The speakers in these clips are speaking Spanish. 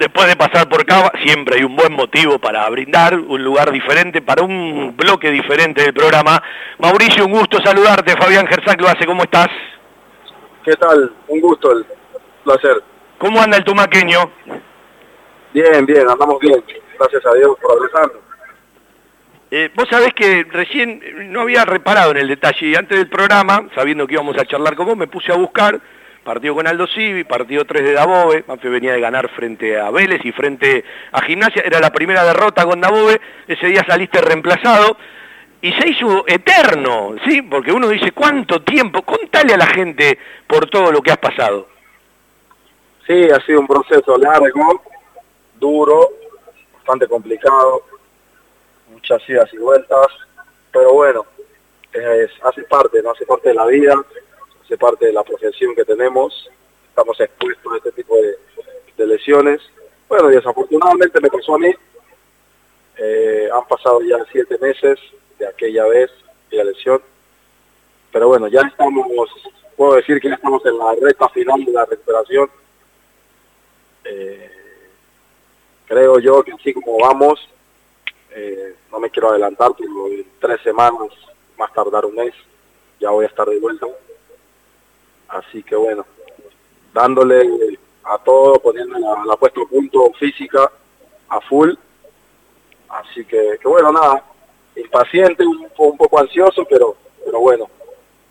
después de pasar por Cava, siempre hay un buen motivo para brindar, un lugar diferente, para un bloque diferente del programa. Mauricio, un gusto saludarte. Fabián Gersac lo hace, ¿cómo estás? ¿Qué tal? Un gusto, el placer. ¿Cómo anda el tumaqueño? Bien, bien, andamos bien. Gracias a Dios por progresando. Eh, vos sabés que recién no había reparado en el detalle y antes del programa, sabiendo que íbamos a charlar con vos, me puse a buscar partido con Aldo Civi, partido 3 de Dabove, venía de ganar frente a Vélez y frente a Gimnasia, era la primera derrota con Dabove, ese día saliste reemplazado y se hizo eterno, ¿sí? Porque uno dice, ¿cuánto tiempo? Contale a la gente por todo lo que has pasado. Sí, ha sido un proceso largo, duro, bastante complicado, muchas idas y vueltas, pero bueno, es, hace parte, no hace parte de la vida, hace parte de la profesión que tenemos, estamos expuestos a este tipo de, lesiones. Bueno, desafortunadamente me pasó a mí, eh, han pasado ya siete meses de aquella vez de la lesión, pero bueno, ya estamos, puedo decir que ya estamos en la recta final de la recuperación. Eh, creo yo que así como vamos, eh, no me quiero adelantar, pero tres semanas, más tardar un mes, ya voy a estar de vuelta. Así que bueno, dándole a todo, poniendo la, la punto física a full. Así que, que bueno, nada, impaciente, un, un, poco ansioso, pero, pero bueno,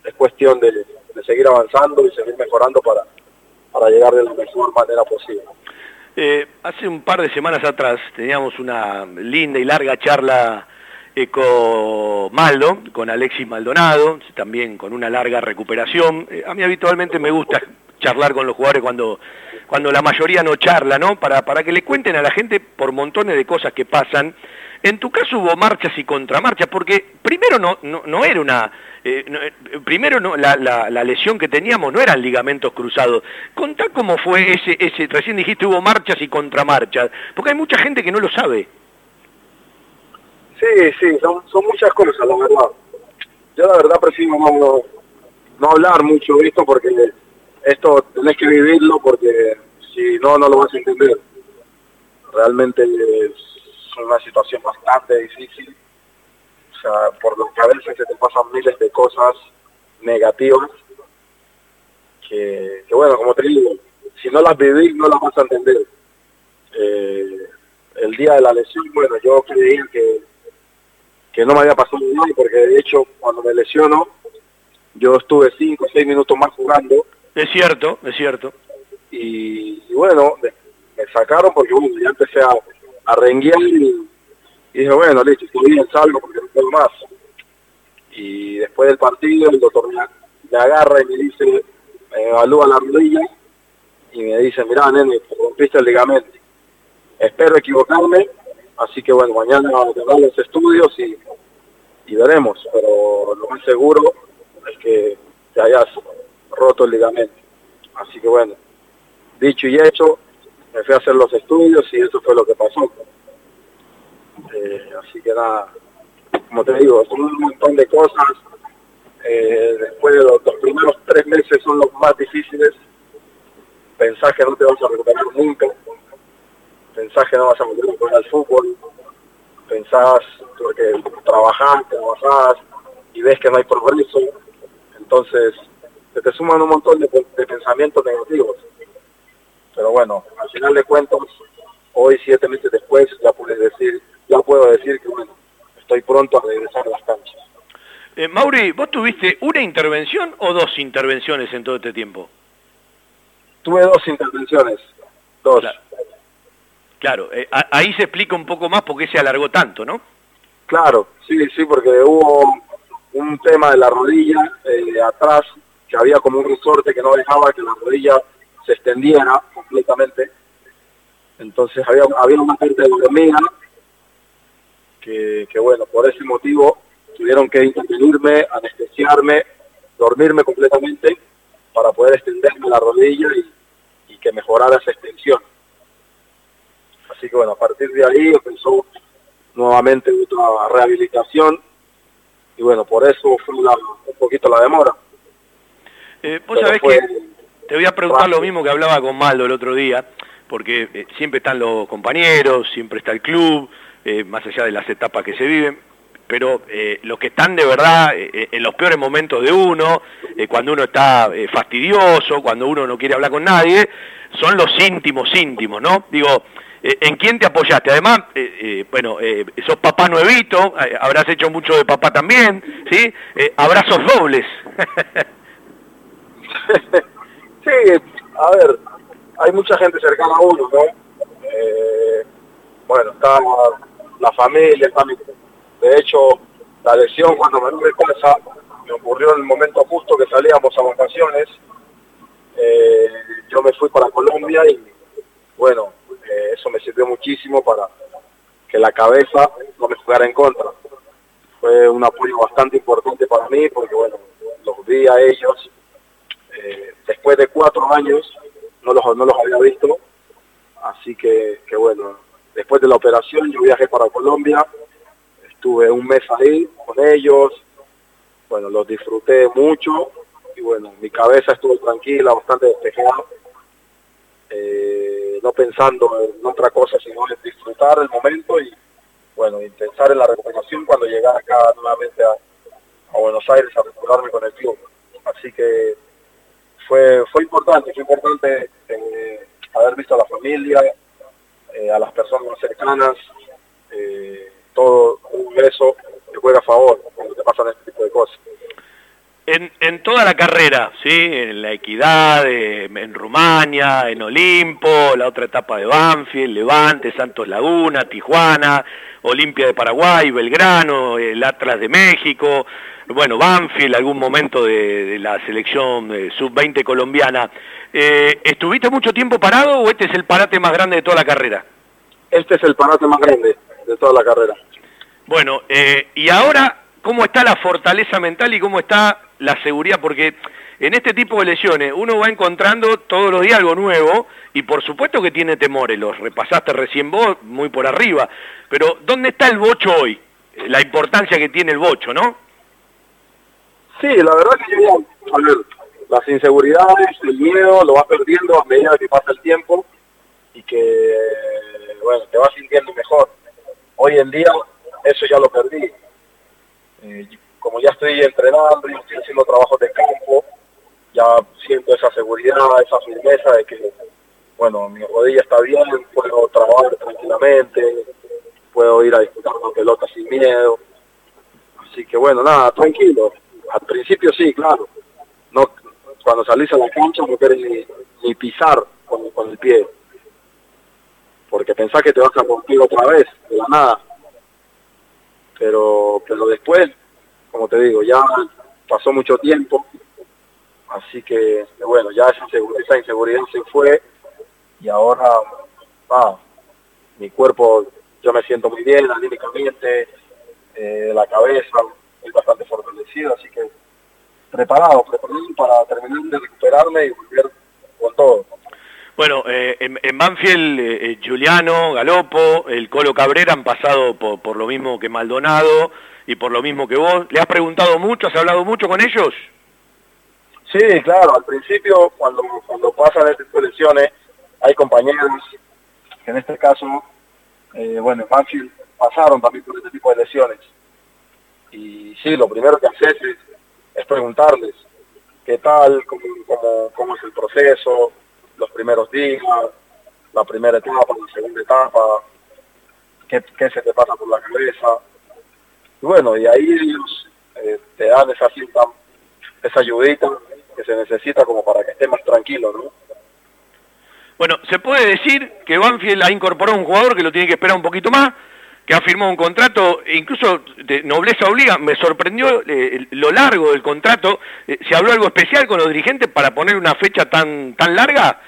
es cuestión de, de seguir avanzando y seguir mejorando para, para llegar de la mejor manera posible. Eh, hace un par de semanas atrás teníamos una linda y larga charla con Maldo, con Alexis Maldonado, también con una larga recuperación. Eh, a mí habitualmente me gusta charlar con los jugadores cuando, cuando la mayoría no charla, ¿no? Para, para que le cuenten a la gente por montones de cosas que pasan. En tu caso hubo marchas y contramarchas, porque primero no, no, no era una... Eh, eh, primero no, la, la, la, lesión que teníamos no eran ligamentos cruzados. Contá cómo fue ese, ese, recién dijiste hubo marchas y contramarchas, porque hay mucha gente que no lo sabe. Sí, sí, son, son muchas cosas, la verdad. Yo la verdad prefiero no, no hablar mucho de esto porque esto tenés que vivirlo porque si no, no lo vas a entender. Realmente es una situación bastante difícil. O sea, por lo que a veces se te pasan miles de cosas negativas que, que bueno, como te digo, si no las vivís no las vas a entender. Eh, el día de la lesión, bueno, yo creía que que no me había pasado nada, porque de hecho cuando me lesionó, yo estuve cinco o seis minutos más jugando. Es cierto, es cierto. Y, y bueno, me, me, sacaron porque bueno, ya empecé a, a renguear y, y, dije, bueno, listo, estoy bien, salgo porque no puedo más. Y después del partido el doctor me, me agarra y me dice, me evalúa la rodilla y me dice, mirá, nene, rompiste el ligamento. Espero equivocarme, Así que bueno, mañana vamos a los estudios y, y, veremos, pero lo más seguro es que te hayas roto el ligamento. Así que bueno, dicho y hecho, me fui a hacer los estudios y eso fue lo que pasó. Eh, así que nada, como te digo, son un montón de cosas. Eh, después de los, primeros tres meses son los más difíciles. Pensás que no te vas a recuperar nunca pensás que no vas a volver a jugar al fútbol, pensás porque trabajás, trabajás y ves que no hay progreso, entonces se te suman un montón de, de pensamientos negativos. Pero bueno, al final de cuentas, hoy siete meses después ya puedes decir, ya puedo decir que bueno, estoy pronto a regresar a las canchas. Eh, Mauri, ¿vos tuviste una intervención o dos intervenciones en todo este tiempo? Tuve dos intervenciones, dos. Claro. Claro, eh, ahí se explica un poco más por qué se alargó tanto, ¿no? Claro, sí, sí, porque hubo un tema de la rodilla eh, atrás, que había como un resorte que no dejaba que la rodilla se extendiera completamente. Entonces había, había una parte de hormiga que, que, bueno, por ese motivo tuvieron que intervenirme, anestesiarme, dormirme completamente para poder extenderme la rodilla y, y que mejorara esa extensión. Así que bueno, a partir de ahí empezó nuevamente otra rehabilitación y bueno, por eso fue una, un poquito la demora. Eh, vos Pero sabés que te voy a preguntar rápido. lo mismo que hablaba con Maldo el otro día. porque eh, siempre están los compañeros, siempre está el club, eh, más allá de las etapas que se viven, pero eh, los que están de verdad en los peores momentos de uno, cuando uno está fastidioso, cuando uno no quiere hablar con nadie, son los íntimos íntimos, ¿no? Digo, ¿en quién te apoyaste? Además, bueno, sos papá nuevito, habrás hecho mucho de papá también, ¿sí? abrazos dobles. sí, a ver, hay mucha gente cercana a uno, ¿no? Eh, bueno, está la familia, está de hecho, la lesión cuando me pasa, me ocurrió en el momento justo que salíamos a vacaciones, eh, yo me fui para Colombia y bueno, eh, eso me sirvió muchísimo para que la cabeza no me jugara en contra. Fue un apoyo bastante importante para mí porque bueno, los vi a ellos después de cuatro años no los, no los había visto. Así que, bueno, después de la operación yo viajé para Colombia, estuve un mes ahí con ellos, bueno, los disfruté mucho y bueno, mi cabeza estuvo tranquila, bastante despejada, eh, pensando en otra cosa sino en disfrutar el momento y bueno, y pensar en la recuperación cuando llegara acá nuevamente a, Buenos Aires a recuperarme con el club. Así que fue, fue importante, fue importante eh, haber visto a la familia, eh, a las personas cercanas, eh, todo un beso que juega a favor cuando te pasan este tipo de cosas. En, en toda la carrera, ¿sí? En la Equidad, en Rumania, en Olimpo, la otra etapa de Banfield, Levante, Santos Laguna, Tijuana, Olimpia de Paraguay, Belgrano, el Atlas de México, bueno, Banfield, algún momento de, la selección eh, sub-20 colombiana. Eh, ¿Estuviste mucho tiempo parado o este es el parate más grande de toda la carrera? Este es el parate más grande de toda la carrera. Bueno, eh, y ahora, ¿cómo está la fortaleza mental y cómo está la seguridad? Porque en este tipo de lesiones uno va encontrando todos los días algo nuevo y por supuesto que tiene temores, los repasaste recién vos, muy por arriba, pero ¿dónde está el bocho hoy? La importancia que tiene el bocho, ¿no? Sí, la verdad que las inseguridades, el miedo, lo vas perdiendo a medida que pasa el tiempo y que, bueno, te vas sintiendo mejor. Hoy en día eso ya lo perdí. Eh, como ya estoy entrenando y estoy haciendo trabajos de campo, ya siento esa seguridad, esa firmeza de que, bueno, mi rodilla está bien, puedo trabajar tranquilamente, puedo ir a disputar una pelota sin miedo. Así que bueno, nada, tranquilo al principio sí, claro. No, cuando salís a la cancha no querés ni, pisar con, el pie. Porque pensás que te vas a romper otra vez, de la nada. Pero, pero después, como te digo, ya pasó mucho tiempo. Así que, bueno, ya esa, inseguridad se fue. Y ahora, ah, mi cuerpo, yo me siento muy bien anímicamente, eh, la cabeza, es bastante fortalecido, así que preparado, preparado para terminar de recuperarme y volver con todo. Bueno, eh, en, en, Banfield, eh, eh, Juliano, Galopo, el Colo Cabrera han pasado por, lo mismo que Maldonado y por lo mismo que vos. ¿Le has preguntado mucho, has hablado mucho con ellos? Sí, claro, al principio cuando, cuando pasan estas lesiones hay compañeros que en este caso, bueno, en Banfield pasaron también por este tipo de lesiones y sí, lo primero que haces es, preguntarles qué tal, cómo, cómo, es el proceso, los primeros días, la primera etapa, la segunda etapa, qué, qué se te pasa por la cabeza. Y bueno, y ahí ellos eh, te dan esa esa ayudita que se necesita como para que estés más tranquilo, ¿no? Bueno, se puede decir que Banfield ha incorporado un jugador que lo tiene que esperar un poquito más, que ha firmado un contrato, incluso de nobleza obliga, me sorprendió eh, lo largo del contrato. Eh, ¿Se habló algo especial con los dirigentes para poner una fecha tan tan larga?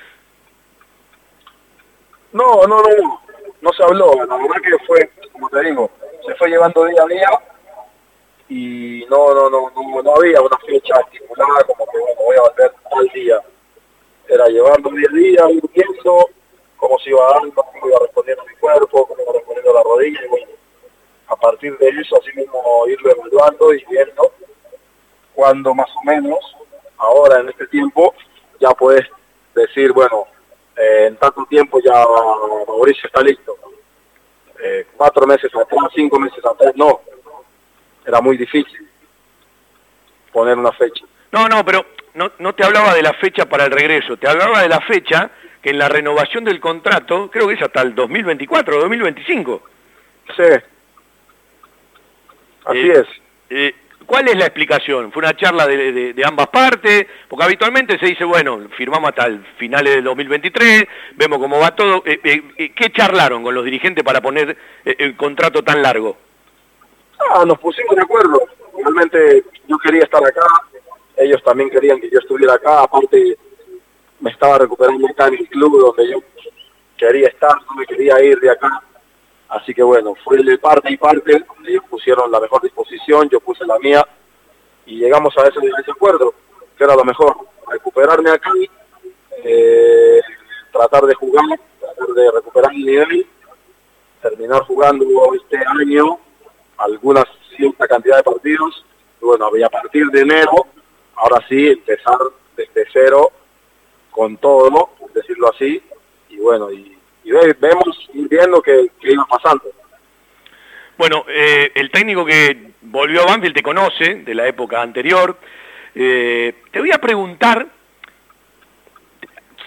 No, no, no, no se habló. La verdad que fue, como te digo, se fue llevando día a día y no, no, no, no, había una fecha estipulada como que bueno, voy a volver al día. Era llevando día a día, viendo cómo se iba dando, cómo iba respondiendo mi cuerpo, cómo iba respondiendo la rodilla, y a partir de eso, así mismo irlo evaluando y viendo cuando más o menos, ahora en este tiempo, ya puedes decir, bueno, eh, en tanto tiempo ya Mauricio está listo. Eh, cuatro meses atrás, cinco meses atrás, no. Era muy difícil poner una fecha. No, no, pero no, no te hablaba de la fecha para el regreso, te hablaba de la fecha que en la renovación del contrato, creo que es hasta el 2024 o 2025. Sí. Así eh, es. Eh, ¿Cuál es la explicación? ¿Fue una charla de, ambas partes? Porque habitualmente se dice, bueno, firmamos hasta el finales del 2023, vemos cómo va todo. Eh, ¿Qué charlaron con los dirigentes para poner el contrato tan largo? Ah, nos pusimos de acuerdo. Realmente yo quería estar acá, ellos también querían que yo estuviera acá, aparte me estaba recuperando acá en el club donde yo quería estar, no me quería ir de acá. Así que bueno, fue de parte y parte, ellos pusieron la mejor disposición, yo puse la mía y llegamos a ese, acuerdo, que era lo mejor, recuperarme aquí, eh, tratar de jugar, tratar de recuperar mi nivel, terminar jugando este año algunas cierta cantidad de partidos, bueno, a partir de enero, ahora sí, empezar desde cero con todo, por decirlo así, y bueno, y, vemos, ir viendo qué, iba pasando. Bueno, eh, el técnico que volvió a Banfield te conoce de la época anterior. Eh, te voy a preguntar,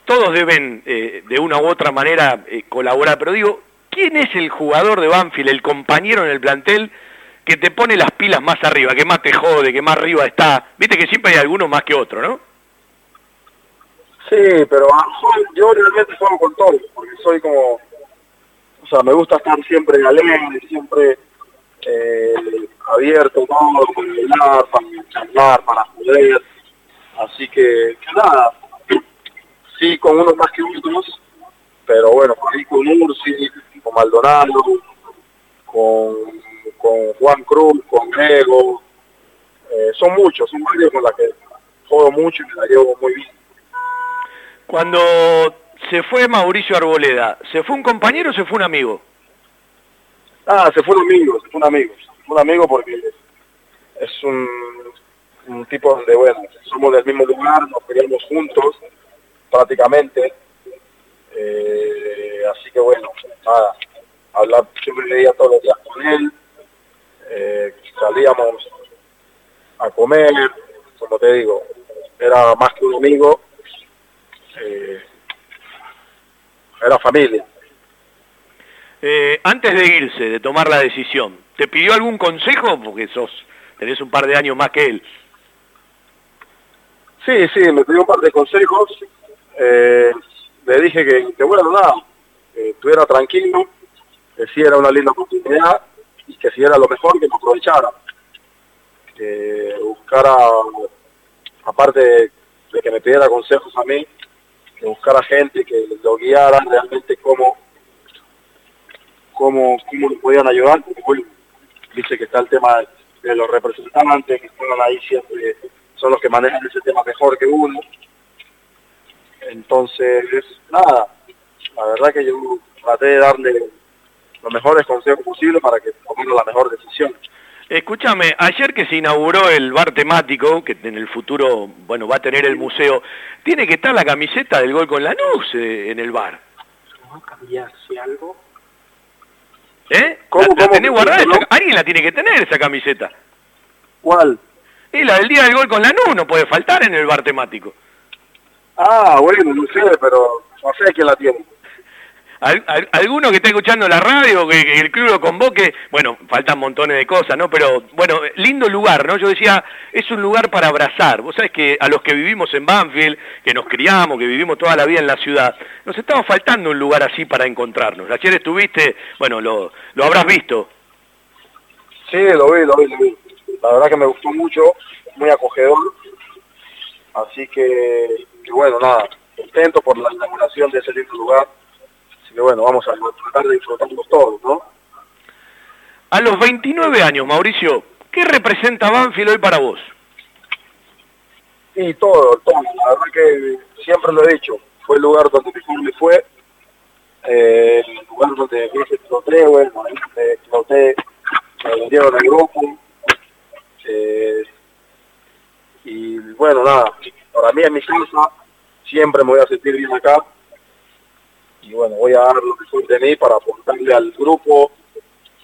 todos deben eh, de una u otra manera colaborar, pero digo, ¿quién es el jugador de Banfield, el compañero en el plantel que te pone las pilas más arriba, que más te jode, que más arriba está? Viste que siempre hay alguno más que otro, ¿no? Sí, pero yo realmente juego con todo, porque soy como, o sea, me gusta estar siempre alegre, siempre eh, abierto todo, para hablar, para charlar, para joder. Así que, nada, sí con unos más que otros, pero bueno, ahí con Ursi, con Maldonado, con, con Juan Cruz, con Diego, eh, son muchos, son varios con los que juego mucho y me la llevo muy bien. Cuando se fue Mauricio Arboleda, ¿se fue un compañero o se fue un amigo? Ah, se fue un amigo, se fue un amigo. un amigo porque es un, un tipo donde, bueno, somos del mismo lugar, nos criamos juntos prácticamente. Eh, así que bueno, nada, hablar, siempre leía todos los días con él, eh, salíamos a comer, como te digo, era más que un amigo eh, era familia. Eh, antes de irse, de tomar la decisión, ¿te pidió algún consejo? Porque sos, tenés un par de años más que él. Sí, sí, me pidió un par de consejos. Eh, le dije que, bueno, nada, que estuviera tranquilo, que si era una linda oportunidad y que si era lo mejor, que me aprovechara. Que buscara, aparte de que me pidiera consejos a mí, buscar a gente que lo guiara realmente cómo, cómo, cómo lo podían ayudar, porque dice que está el tema de los representantes que están ahí siempre, son los que manejan ese tema mejor que uno. Entonces, nada, la verdad que yo traté de darle los mejores consejos posibles para que tomara la mejor decisión. Escúchame, ayer que se inauguró el bar temático, que en el futuro, bueno, va a tener el museo, tiene que estar la camiseta del gol con la eh, en el bar. ¿No cambiarse algo? ¿Eh? ¿Cómo, ¿La, tenés guardada? Alguien la tiene que tener esa camiseta. ¿Cuál? Y la del día del gol con la no puede faltar en el bar temático. Ah, bueno, no sé, pero no sé quién la tiene alguno que está escuchando la radio, que, el club lo convoque, bueno, faltan montones de cosas, ¿no? Pero bueno, lindo lugar, ¿no? Yo decía, es un lugar para abrazar. Vos sabés que a los que vivimos en Banfield, que nos criamos, que vivimos toda la vida en la ciudad, nos estaba faltando un lugar así para encontrarnos. Ayer estuviste, bueno, lo, lo habrás visto. Sí, lo vi, lo vi, lo vi. La verdad que me gustó mucho, muy acogedor. Así que, que bueno, nada, contento por la inauguración de ese lindo lugar que bueno, vamos a tratar de disfrutarlos todos, ¿no? A los 29 años, Mauricio, ¿qué representa Banfield hoy para vos? Y todo, todo. La verdad que siempre lo he dicho. Fue el lugar donde mejor me fue. Eh, el lugar donde me exploté, bueno, me exploté, me vendieron al grupo. Eh, y bueno, nada, para mí en mi casa siempre me voy a sentir bien acá y bueno, voy a dar lo mejor de mí para aportarle al grupo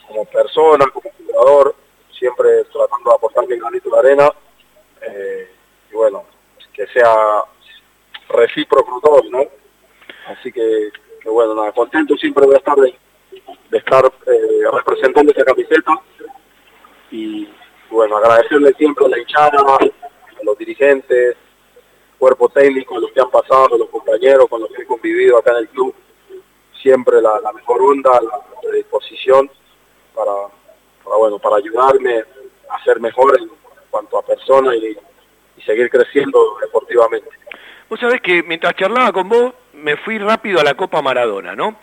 como persona, como jugador, siempre tratando de aportarle granito de arena. Eh, y bueno, que sea recíproco todo, ¿no? Así que, bueno, contento siempre voy a estar de, estar eh, representando esta camiseta y bueno, agradecerle siempre a la hinchada, a los dirigentes, cuerpo técnico, a los que han pasado, a los compañeros con los que he convivido acá en el club, siempre la, mejor onda, la, disposición para, bueno, para ayudarme a ser mejor en cuanto a persona y, seguir creciendo deportivamente. Vos sabés que mientras charlaba con vos, me fui rápido a la Copa Maradona, ¿no?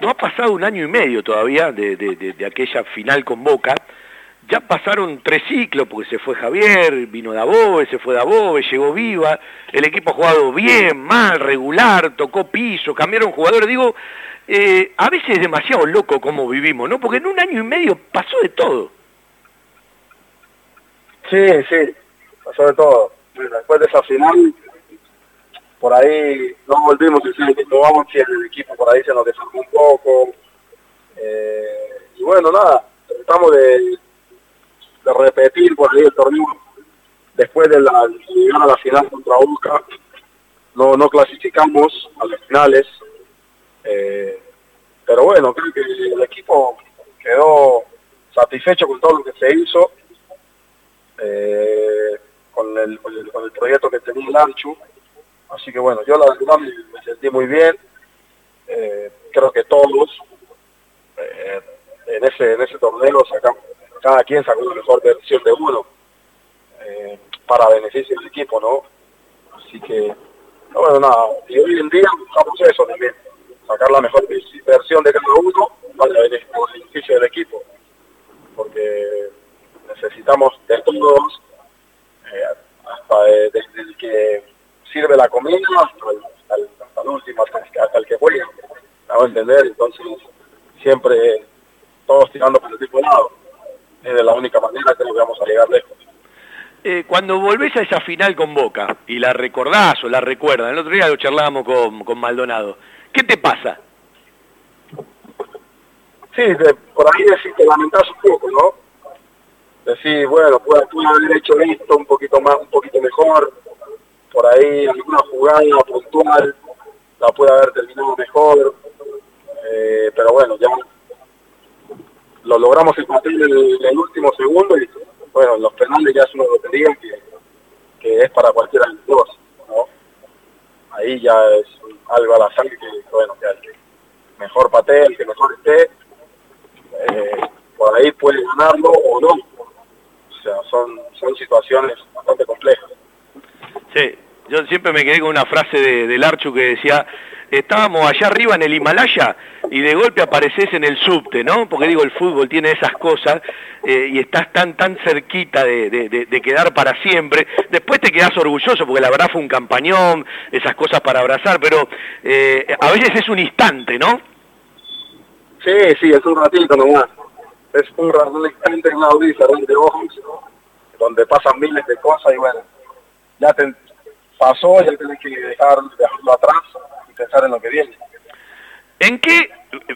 No ha pasado un año y medio todavía de, de aquella final con Boca, ya pasaron tres ciclos, porque se fue Javier, vino Dabove, se fue Dabove, llegó Viva, el equipo ha jugado bien, mal, regular, tocó piso, cambiaron jugadores, digo, eh, a veces es demasiado loco como vivimos, ¿no? Porque en un año y medio pasó de todo. Sí, sí, pasó de todo. después de esa final, por ahí no volvimos no vamos si el equipo por ahí se nos desarmó un poco. Eh, y bueno, nada, tratamos de de repetir por ahí el torneo después de la llegar a la final contra Boca no no clasificamos a las finales eh, pero bueno creo que el equipo quedó satisfecho con todo lo que se hizo eh, con, el, con, el, proyecto que tenía el Anchu así que bueno yo la verdad me, sentí muy bien. Eh, creo que todos en ese en ese torneo sacamos cada quien sacó la mejor versión de uno para beneficio del equipo, ¿no? Así que, bueno, nada, y hoy en día buscamos eso también, sacar la mejor versión de cada uno para beneficio del equipo, porque necesitamos de todos, eh, hasta desde el que sirve la comida hasta el, hasta último, hasta el, que juega, ¿me a entender? Entonces, siempre todos tirando por el mismo lado es de la única manera que vamos a llegar lejos. Eh, cuando volvés a esa final con Boca y la recordás o la recuerdas, el otro día lo charlábamos con, Maldonado, ¿qué te pasa? Sí, por ahí decís, te lamentás un poco, ¿no? Decís, bueno, puede, haber hecho esto un poquito más, un poquito mejor, por ahí alguna jugada puntual la puede haber terminado mejor, eh, pero bueno, ya lo logramos empatar en el, último segundo y bueno, los penales ya es una lotería que, que es para cualquiera de los dos, ¿no? Ahí ya es algo al azar que, bueno, que el mejor patee, el que mejor esté, eh, por ahí puede ganarlo o no. O sea, son, son situaciones bastante complejas. Sí, yo siempre me quedé con una frase de, del Archu que decía, estábamos allá arriba en el Himalaya y de golpe apareces en el subte, ¿no? Porque digo, el fútbol tiene esas cosas eh, y estás tan tan cerquita de, quedar para siempre. Después te quedas orgulloso porque la verdad fue un campañón, esas cosas para abrazar, pero eh, a veces es un instante, ¿no? Sí, sí, es un ratito nomás. Es un, un instante en una audiencia de ojos, donde pasan miles de cosas y bueno, ya te pasó, ya tienes que dejar, dejarlo atrás pensar en lo que viene. ¿En qué?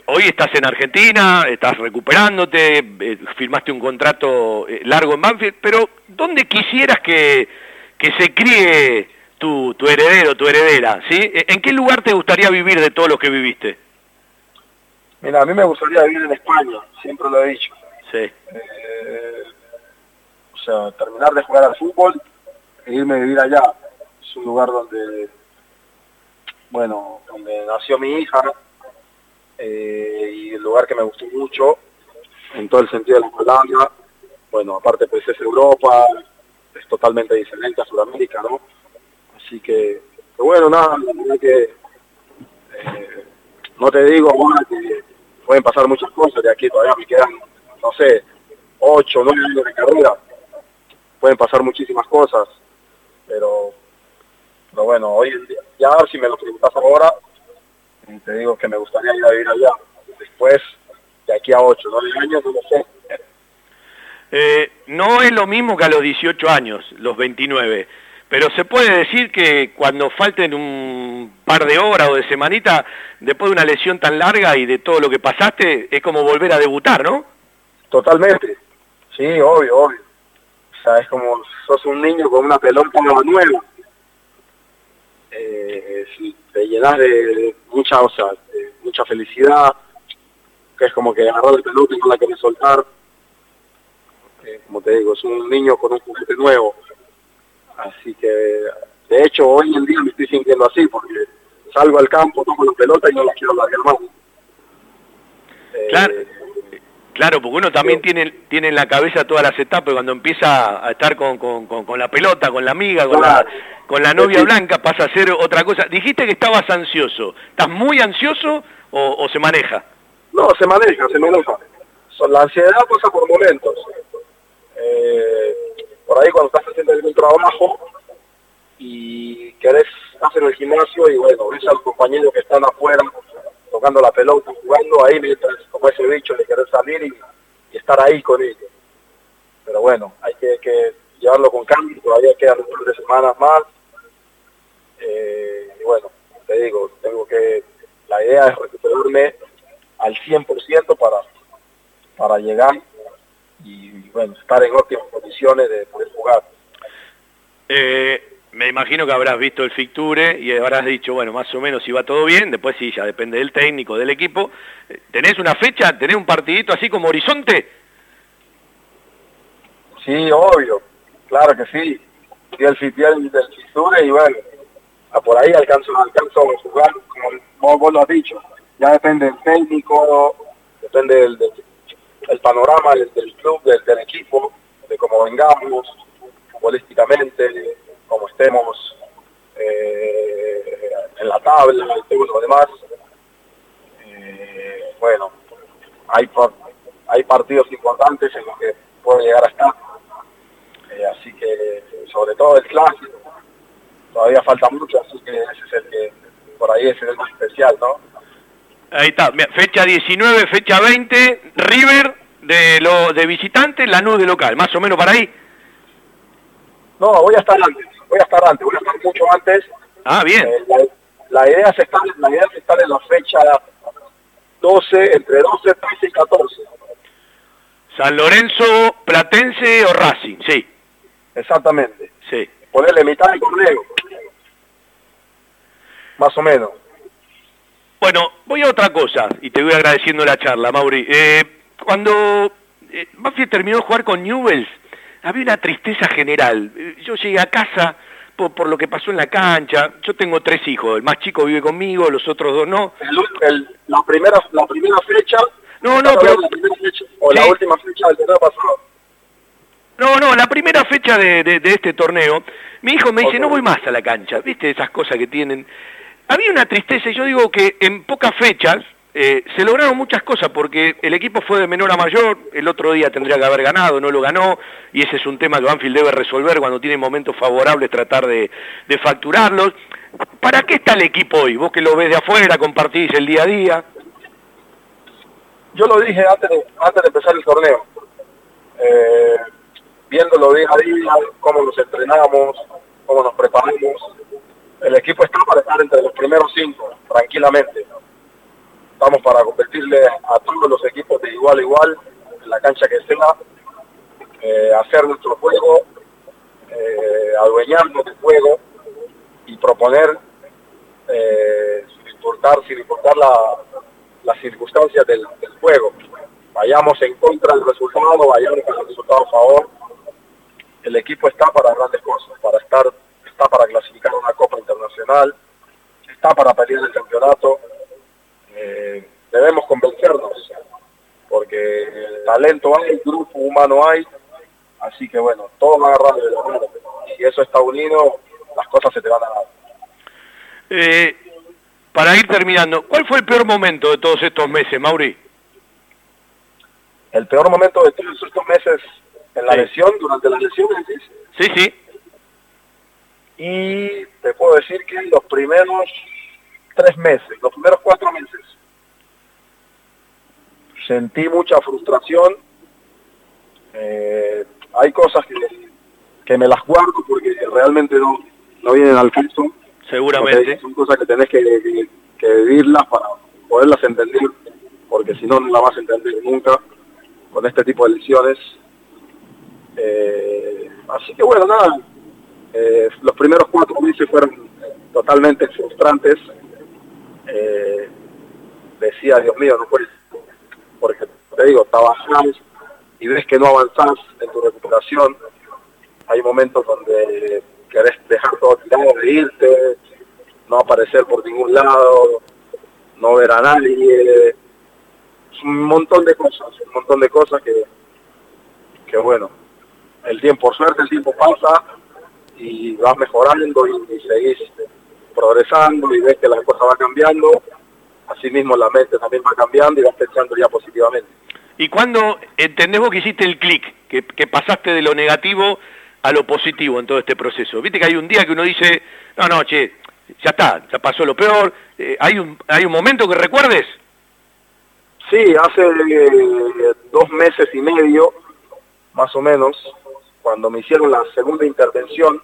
Hoy estás en Argentina, estás recuperándote, eh, firmaste un contrato eh, largo en Banfield, pero ¿dónde quisieras que, que se críe tu, tu heredero, tu heredera? ¿sí? ¿E, ¿En qué lugar te gustaría vivir de todos los que viviste? Mira, a mí me gustaría vivir en España, siempre lo he dicho. Sí. Eh, o sea, terminar de jugar al fútbol e irme a vivir allá. Es un lugar donde bueno, donde nació mi hija eh, y el lugar que me gustó mucho en todo el sentido de la palabra. Bueno, aparte pues es Europa, es totalmente diferente a Sudamérica, ¿no? Así que, bueno, nada, que eh, no te digo que pueden pasar muchas cosas de aquí, todavía me quedan, no sé, ocho, nueve años de carrera, pueden pasar muchísimas cosas, pero pero bueno, hoy en día, ya si me lo preguntas ahora, te digo que me gustaría ir a vivir allá. Después, de aquí a 8, 9 años, no lo sé. Eh, no es lo mismo que a los 18 años, los 29, pero se puede decir que cuando falten un par de horas o de semanita, después de una lesión tan larga y de todo lo que pasaste, es como volver a debutar, ¿no? Totalmente, sí, obvio, obvio. O sea, es como sos un niño con una pelota nueva. Eh, te llenas de mucha, o sea, de mucha felicidad, que es como que agarrar el pelota y no la querés soltar. Eh, como te digo, es un niño con un juguete nuevo Así que, de hecho, hoy en día me estoy sintiendo así, porque salgo al campo, tomo la pelota y no la quiero largar más. Eh, claro, porque uno también tiene, tiene en la cabeza todas las etapas cuando empieza a estar con, con, con, la pelota, con la amiga, con, la, con la novia blanca, pasa a ser otra cosa. Dijiste que estabas ansioso. ¿Estás muy ansioso o, se maneja? No, se maneja, se maneja. La ansiedad pasa por momentos. Eh, por ahí cuando estás haciendo algún trabajo y querés hacer el gimnasio y bueno, ves a los compañeros que están afuera tocando la pelota, jugando ahí mientras como ese bicho le querés salir y, estar ahí con ellos. Pero bueno, hay que, llevarlo con cambio, todavía quedan un par de semanas más. Eh, y bueno, te digo, tengo que, la idea es recuperarme al 100% para, para llegar y bueno, estar en óptimas condiciones de poder jugar. Eh, me imagino que habrás visto el Ficture y habrás dicho, bueno, más o menos si va todo bien, después sí, ya depende del técnico, del equipo. Eh, ¿Tenés una fecha, tenés un partidito así como horizonte? Sí, obvio, claro que sí. Y el del, del Ficture y bueno, por ahí alcanzo, alcanzo a jugar, como vos, lo has dicho. Ya depende del técnico, depende del, del el panorama del, club, del, equipo, de cómo vengamos futbolísticamente, cómo estemos eh, en la tabla y todo lo demás. Eh, bueno, hay, hay partidos importantes en los que puede llegar a estar. Eh, así que, sobre todo el clásico, todavía falta mucho, así que ese es el que, por ahí es el más especial, ¿no? Ahí está, fecha 19, fecha 20, River de lo de visitante, la de local, más o menos para ahí. No, voy a estar antes, voy a estar antes, voy a estar mucho antes. Ah, bien. Eh, la, idea es estar, la idea es estar en la fecha 12, entre 12, 13 y 14. San Lorenzo, Platense o Racing, sí. Exactamente. Sí. Ponerle mitad de torneo. Más o menos. Bueno, voy a otra cosa y te voy agradeciendo la charla, Mauri. Eh, cuando eh, terminó de jugar con Newells, había una tristeza general. Yo llegué a casa por, lo que pasó en la cancha. Yo tengo tres hijos, el más chico vive conmigo, los otros dos no. la, primera, la primera fecha... No, no, pero... o la última fecha del torneo pasado. No, no, la primera fecha de, este torneo, mi hijo me dice, no voy más a la cancha, viste esas cosas que tienen. Había una tristeza, y yo digo que en pocas fechas, eh, se lograron muchas cosas porque el equipo fue de menor a mayor, el otro día tendría que haber ganado, no lo ganó, y ese es un tema que Banfield debe resolver cuando tiene momentos favorables, tratar de, facturarlos. ¿Para qué está el equipo hoy? Vos que lo ves de afuera, compartís el día a día. Yo lo dije antes de, antes de empezar el torneo, eh, viéndolo día a día, cómo nos entrenamos, cómo nos preparamos. El equipo está para estar entre los primeros cinco, tranquilamente estamos para competirle a todos los equipos de igual a igual, en la cancha que sea, eh, hacer nuestro juego, eh, adueñarnos del juego y proponer, eh, sin importar, sin importar la, las circunstancias del, juego. Vayamos en contra del resultado, vayamos con el resultado a favor. El equipo está para grandes cosas, para estar, está para clasificar una Copa Internacional, está para pelear el campeonato, eh, debemos convencernos, porque el talento hay, el grupo humano hay, así que bueno, todo va agarrado de la mano. Si eso está unido, las cosas se te van a dar. Eh, para ir terminando, ¿cuál fue el peor momento de todos estos meses, Mauri? El peor momento de todos estos meses en la lesión, durante la lesión, Sí, sí. Y te puedo decir que los primeros tres meses, los primeros cuatro meses. Sentí mucha frustración. Eh, hay cosas que, que me las guardo porque realmente no, no vienen al caso. Seguramente. Son cosas que tenés que, que, vivirlas para poderlas entender, porque si no, no las vas a entender nunca con este tipo de lesiones. Eh, así que bueno, nada, eh, los primeros cuatro meses fueron totalmente frustrantes. Eh, decía, Dios mío, no puedes, porque te digo, trabajas y ves que no avanzás en tu recuperación. Hay momentos donde querés dejar todo tirado, de irte, no aparecer por ningún lado, no ver a nadie. un montón de cosas, un montón de cosas que, que bueno, el tiempo, por suerte el tiempo pasa y vas mejorando y, y seguís progresando y ves que la cosa va cambiando, así mismo la mente también va cambiando y vas pensando ya positivamente. ¿Y cuándo entendés vos que hiciste el clic, que, pasaste de lo negativo a lo positivo en todo este proceso? Viste que hay un día que uno dice, no, no, che, ya está, ya pasó lo peor. Eh, ¿hay, un, ¿Hay un momento que recuerdes? Sí, hace eh, dos meses y medio, más o menos, cuando me hicieron la segunda intervención,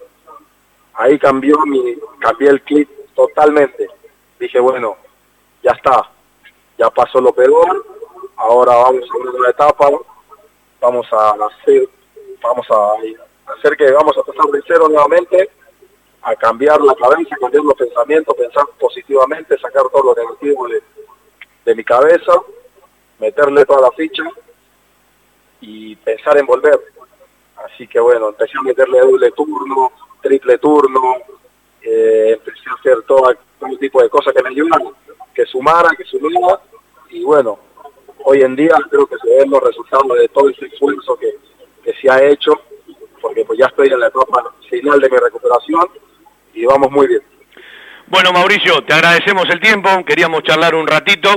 ahí cambió mi, cambié el clip totalmente. Dije, bueno, ya está, ya pasó lo peor, ahora vamos a una etapa, vamos a hacer, vamos a hacer que vamos a empezar de cero nuevamente, a cambiar la cabeza, cambiar los pensamientos, pensar positivamente, sacar todo lo negativo de, de mi cabeza, meterle toda la ficha y pensar en volver. Así que bueno, empecé a meterle doble turno, triple turno, eh, empecé a hacer todo, todo tipo de cosas que me ayudan, que sumara, que sumara, y bueno, hoy en día creo que se ven los resultados de todo ese esfuerzo que, que se ha hecho, porque pues ya estoy en la etapa final de mi recuperación y vamos muy bien. Bueno, Mauricio, te agradecemos el tiempo, queríamos charlar un ratito,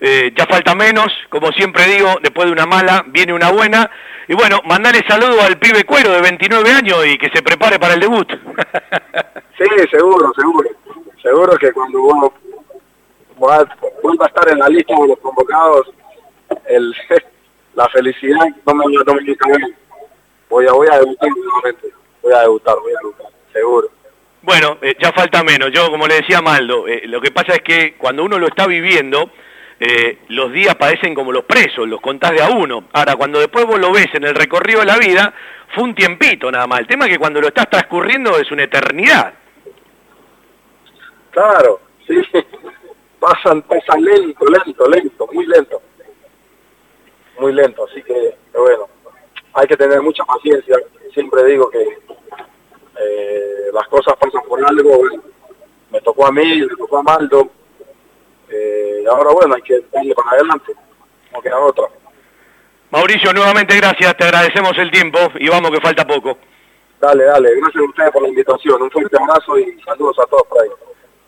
eh, ya falta menos, como siempre digo, después de una mala viene una buena, y bueno, mandale saludo al pibe cuero de 29 años y que se prepare para el debut. sí, seguro, seguro, seguro que cuando uno a estar en la lista de los convocados, el, la felicidad no me, no me voy a, voy a debutar nuevamente, voy a debutar, voy a debutar, seguro. Bueno, eh, ya falta menos. Yo, como le decía Maldo, eh, lo que pasa es que cuando uno lo está viviendo, eh, los días parecen como los presos, los contás de a uno. Ahora, cuando después vos lo ves en el recorrido de la vida, fue un tiempito nada más. El tema es que cuando lo estás transcurriendo es una eternidad. Claro, sí. Pasan, pasan lento, lento, lento, muy lento. Muy lento, así que, bueno, hay que tener mucha paciencia. Siempre digo que eh, las cosas pasan por algo, me tocó a mí, me tocó a Maldo, eh, ahora bueno, hay que darle para adelante, no queda otra. Mauricio, nuevamente gracias, te agradecemos el tiempo y vamos que falta poco. Dale, dale, gracias a ustedes por la invitación, un fuerte abrazo y saludos a todos por ahí.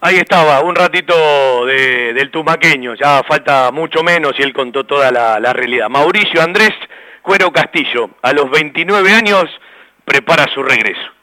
Ahí estaba, un ratito del tumaqueño, ya falta mucho menos y él contó toda la, la realidad. Mauricio Andrés Cuero Castillo, a los 29 años, prepara su regreso.